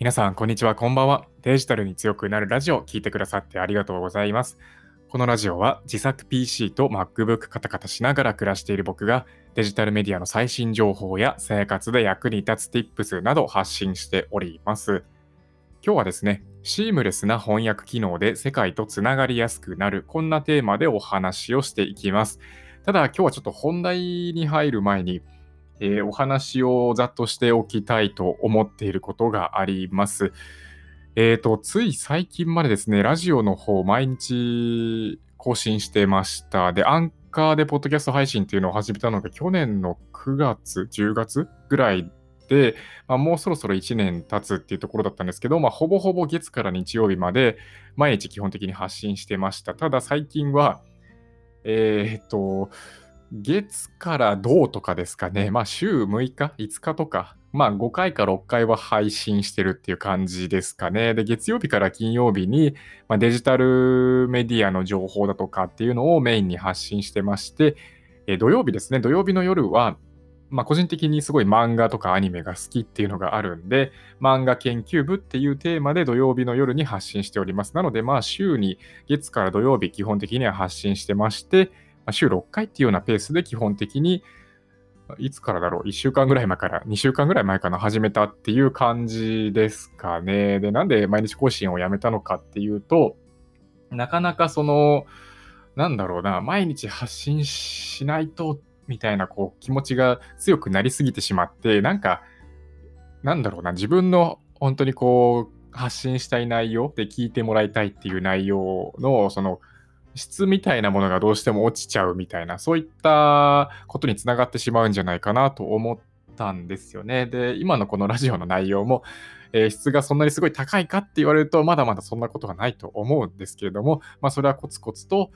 皆さん、こんにちは、こんばんは。デジタルに強くなるラジオを聞いてくださってありがとうございます。このラジオは自作 PC と MacBook カタカタしながら暮らしている僕がデジタルメディアの最新情報や生活で役に立つ Tips など発信しております。今日はですね、シームレスな翻訳機能で世界とつながりやすくなる、こんなテーマでお話をしていきます。ただ今日はちょっと本題に入る前に、えー、お話をざっとしておきたいと思っていることがあります。えっ、ー、と、つい最近までですね、ラジオの方、毎日更新してました。で、アンカーでポッドキャスト配信っていうのを始めたのが去年の9月、10月ぐらいで、まあ、もうそろそろ1年経つっていうところだったんですけど、まあ、ほぼほぼ月から日曜日まで毎日基本的に発信してました。ただ最近は、えっ、と、月から銅とかですかね。まあ週6日、5日とか、まあ5回か6回は配信してるっていう感じですかね。で、月曜日から金曜日に、まあ、デジタルメディアの情報だとかっていうのをメインに発信してまして、え土曜日ですね、土曜日の夜は、まあ、個人的にすごい漫画とかアニメが好きっていうのがあるんで、漫画研究部っていうテーマで土曜日の夜に発信しております。なので、まあ、週に月から土曜日基本的には発信してまして、ま週6回っていうようなペースで基本的に、いつからだろう ?1 週間ぐらい前から、2週間ぐらい前かな始めたっていう感じですかね。で、なんで毎日更新をやめたのかっていうと、なかなかその、なんだろうな、毎日発信しないと、みたいなこう気持ちが強くなりすぎてしまって、なんか、なんだろうな、自分の本当にこう、発信したい内容で聞いてもらいたいっていう内容の、その、質みたいなものがどうしても落ちちゃうみたいな、そういったことにつながってしまうんじゃないかなと思ったんですよね。で、今のこのラジオの内容も、えー、質がそんなにすごい高いかって言われると、まだまだそんなことはないと思うんですけれども、まあ、それはコツコツと、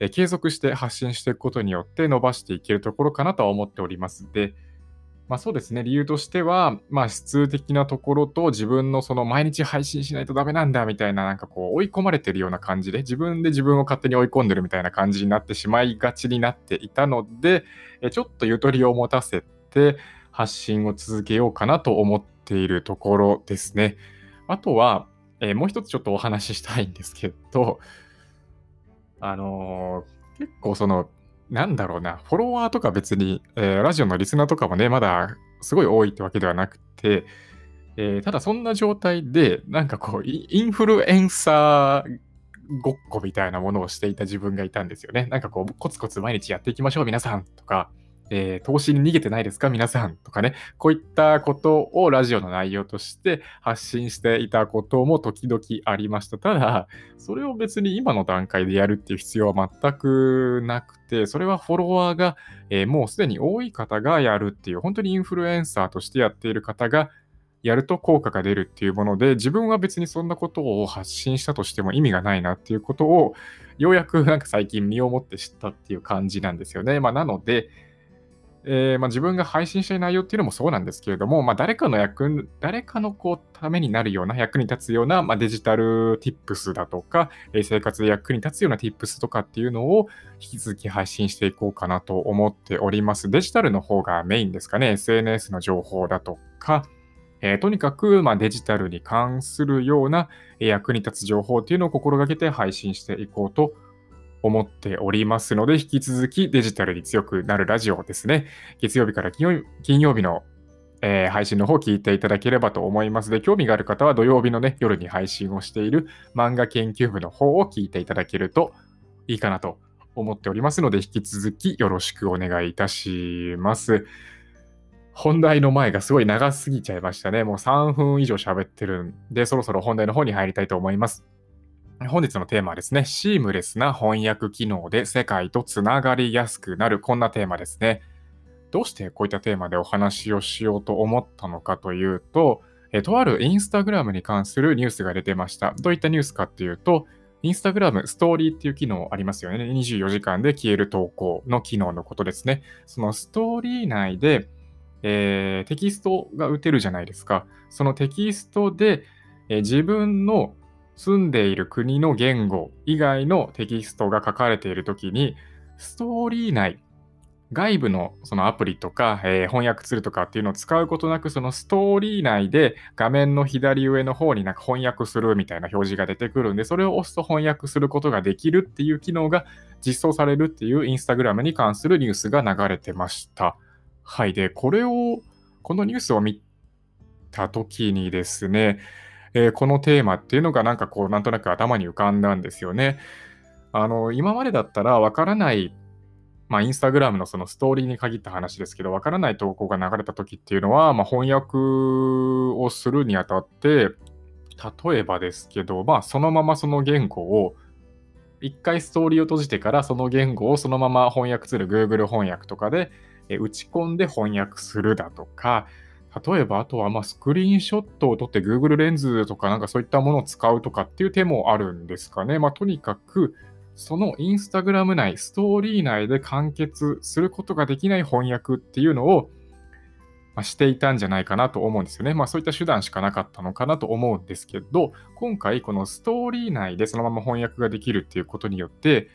えー、継続して発信していくことによって伸ばしていけるところかなとは思っておりますで、まあそうですね、理由としては、まあ質的なところと自分のその毎日配信しないとダメなんだみたいななんかこう追い込まれてるような感じで自分で自分を勝手に追い込んでるみたいな感じになってしまいがちになっていたので、ちょっとゆとりを持たせて発信を続けようかなと思っているところですね。あとは、えー、もう一つちょっとお話ししたいんですけど、あのー、結構そのなんだろうな、フォロワーとか別に、えー、ラジオのリスナーとかもね、まだすごい多いってわけではなくて、えー、ただそんな状態で、なんかこう、インフルエンサーごっこみたいなものをしていた自分がいたんですよね。なんかこう、コツコツ毎日やっていきましょう、皆さんとか、えー、投資に逃げてないですか？皆さんとかね、こういったことをラジオの内容として発信していたことも時々ありました。ただ、それを別に今の段階でやるっていう必要は全くなくて、それはフォロワーが、えー、もうすでに多い方がやるっていう、本当にインフルエンサーとしてやっている方がやると効果が出るっていうもので、自分は別にそんなことを発信したとしても意味がないなっていうことを、ようやくなんか最近身をもって知ったっていう感じなんですよね。まあ、なので、えー、まあ、自分が配信したい内容っていうのもそうなんですけれども、まあ、誰かの役、誰かのこうためになるような、役に立つような、まあ、デジタル tips だとか、えー、生活で役に立つような tips とかっていうのを引き続き配信していこうかなと思っております。デジタルの方がメインですかね、SNS の情報だとか、えー、とにかく、ま、デジタルに関するような役に立つ情報っていうのを心がけて配信していこうと思います思っておりますので、引き続きデジタルに強くなるラジオですね。月曜日から金曜日の、えー、配信の方を聞いていただければと思いますので、興味がある方は土曜日のね、夜に配信をしている漫画研究部の方を聞いていただけるといいかなと思っておりますので、引き続きよろしくお願いいたします。本題の前がすごい長すぎちゃいましたね。もう3分以上喋ってるんで、そろそろ本題の方に入りたいと思います。本日のテーマはですね、シームレスな翻訳機能で世界とつながりやすくなる、こんなテーマですね。どうしてこういったテーマでお話をしようと思ったのかというと、えとあるインスタグラムに関するニュースが出てました。どういったニュースかっていうと、インスタグラムストーリーっていう機能ありますよね。24時間で消える投稿の機能のことですね。そのストーリー内で、えー、テキストが打てるじゃないですか。そのテキストで、えー、自分の住んでいる国の言語以外のテキストが書かれているときに、ストーリー内、外部のそのアプリとか、えー、翻訳ツールとかっていうのを使うことなく、そのストーリー内で画面の左上の方になんか翻訳するみたいな表示が出てくるんで、それを押すと翻訳することができるっていう機能が実装されるっていうインスタグラムに関するニュースが流れてました。はい。で、これを、このニュースを見たときにですね、えー、このテーマっていうのがなんかこう、なんとなく頭に浮かんだんですよね。あの、今までだったらわからないまあ、インスタグラムのそのストーリーに限った話ですけど、わからない投稿が流れた時っていうのは、まあ、翻訳をするにあたって、例えばですけど、まあ、そのままその言語を、一回ストーリーを閉じてから、その言語をそのまま翻訳する Google 翻訳とかで、え打ち込んで翻訳するだとか、例えば、あとはまスクリーンショットを撮って Google レンズとかなんかそういったものを使うとかっていう手もあるんですかね。まあ、とにかく、そのインスタグラム内、ストーリー内で完結することができない翻訳っていうのを、ま、していたんじゃないかなと思うんですよね。まあそういった手段しかなかったのかなと思うんですけど、今回このストーリー内でそのまま翻訳ができるっていうことによって、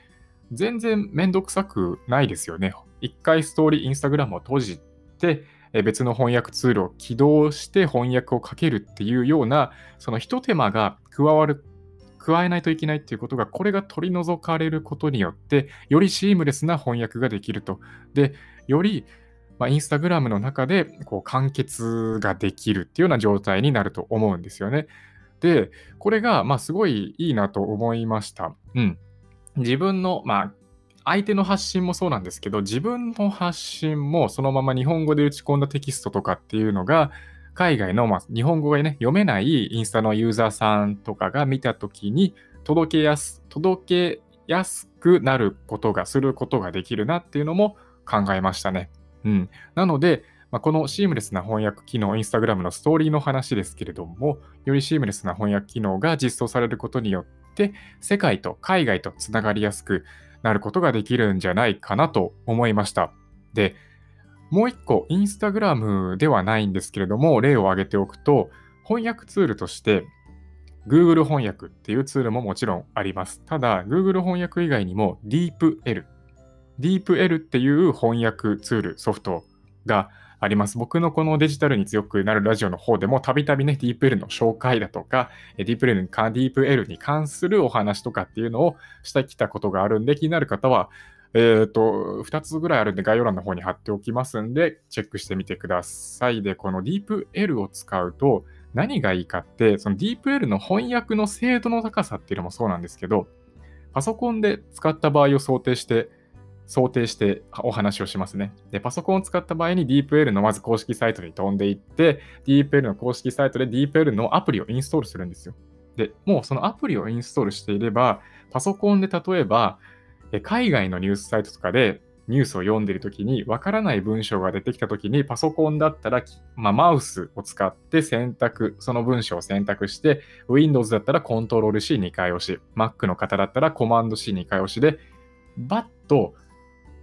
全然めんどくさくないですよね。一回ストーリー、インスタグラムを閉じて、別の翻訳ツールを起動して翻訳をかけるっていうような、その一手間が加わる加えないといけないっていうことが、これが取り除かれることによって、よりシームレスな翻訳ができると。で、より、まあ、インスタグラムの中でこう完結ができるっていうような状態になると思うんですよね。で、これが、まあ、すごいいいなと思いました。うん。自分の、まあ、相手の発信もそうなんですけど、自分の発信もそのまま日本語で打ち込んだテキストとかっていうのが、海外の、まあ、日本語がね、読めないインスタのユーザーさんとかが見たときに、届けやす、届けやすくなることが、することができるなっていうのも考えましたね。うん。なので、まあ、このシームレスな翻訳機能、インスタグラムのストーリーの話ですけれども、よりシームレスな翻訳機能が実装されることによって、世界と海外とつながりやすくなることができるんじゃないかなと思いました。で、もう一個、インスタグラムではないんですけれども、例を挙げておくと、翻訳ツールとして、Google 翻訳っていうツールももちろんあります。ただ、Google 翻訳以外にも DeepL。DeepL っていう翻訳ツール、ソフトがあります。僕のこのデジタルに強くなるラジオの方でもたびたびね、DeepL の紹介だとか、DeepL に DeepL に関するお話とかっていうのをしてきたことがあるんで、気になる方は、えっ、ー、と、2つぐらいあるんで概要欄の方に貼っておきますんで、チェックしてみてください。で、この DeepL を使うと何がいいかって、その DeepL の翻訳の精度の高さっていうのもそうなんですけど、パソコンで使った場合を想定して、想定してお話をしますね。で、パソコンを使った場合に DeepL のまず公式サイトに飛んでいって、DeepL の公式サイトで DeepL のアプリをインストールするんですよ。で、もうそのアプリをインストールしていれば、パソコンで例えば、海外のニュースサイトとかでニュースを読んでいるときに、わからない文章が出てきたときに、パソコンだったら、まあ、マウスを使って選択、その文章を選択して、Windows だったら Ctrl+C2 回押し、Mac の方だったら Command+C2 回押しで、バッと、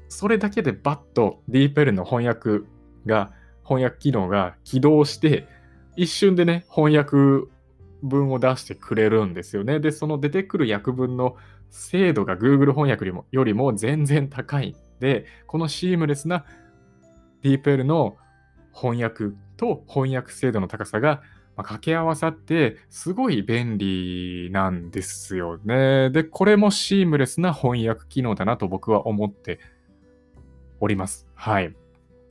それだけでバッと DeepL の翻訳が、翻訳機能が起動して、一瞬でね、翻訳文を出してくれるんですよね。で、その出てくる訳文の精度が Google 翻訳よりもよりも全然高いんで、このシームレスな DeepL の翻訳と翻訳精度の高さが掛け合わさってすごい便利なんですよね。で、これもシームレスな翻訳機能だなと僕は思っております。はい。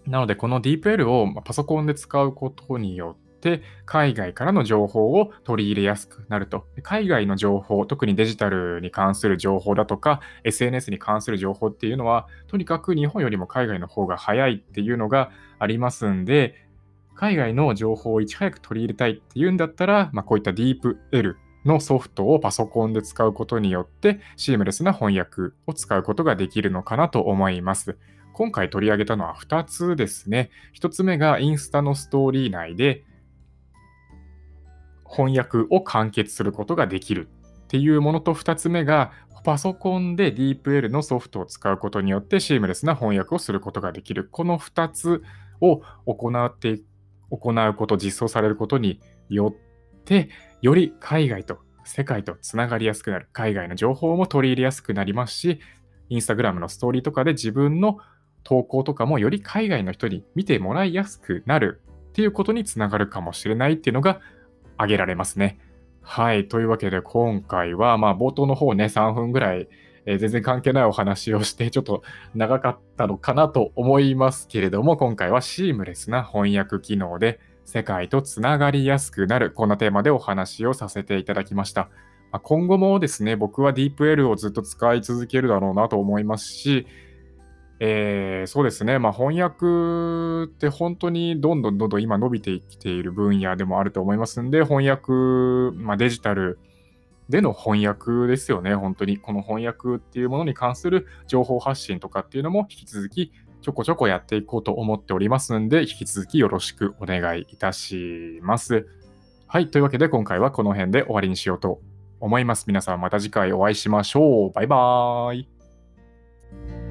なので、この DeepL をパソコンで使うことによって、海外からの情報を取り入れやすくなると。海外の情報、特にデジタルに関する情報だとか、SNS に関する情報っていうのは、とにかく日本よりも海外の方が早いっていうのがありますんで、海外の情報をいち早く取り入れたいっていうんだったら、まあ、こういった DeepL のソフトをパソコンで使うことによって、シームレスな翻訳を使うことができるのかなと思います。今回取り上げたのは2つですね。1つ目がインスタのストーリー内で、翻訳を完結することができるっていうものと2つ目がパソコンで DeepL のソフトを使うことによってシームレスな翻訳をすることができる。この2つを行って行うこと、実装されることによって、より海外と世界とつながりやすくなる。海外の情報も取り入れやすくなりますし、インスタグラムのストーリーとかで自分の投稿とかもより海外の人に見てもらいやすくなるっていうことにつながるかもしれないっていうのが挙げられますね。はい。というわけで今回は、まあ冒頭の方ね、3分ぐらい、えー、全然関係ないお話をして、ちょっと長かったのかなと思いますけれども、今回はシームレスな翻訳機能で世界とつながりやすくなる、こんなテーマでお話をさせていただきました。まあ、今後もですね、僕は DeepL をずっと使い続けるだろうなと思いますし、えー、そうですね、まあ、翻訳って本当にどんどんどんどん今伸びてきている分野でもあると思いますんで、翻訳、まあ、デジタルでの翻訳ですよね、本当に。この翻訳っていうものに関する情報発信とかっていうのも引き続きちょこちょこやっていこうと思っておりますんで、引き続きよろしくお願いいたします。はい、というわけで今回はこの辺で終わりにしようと思います。皆さんまた次回お会いしましょう。バイバーイ。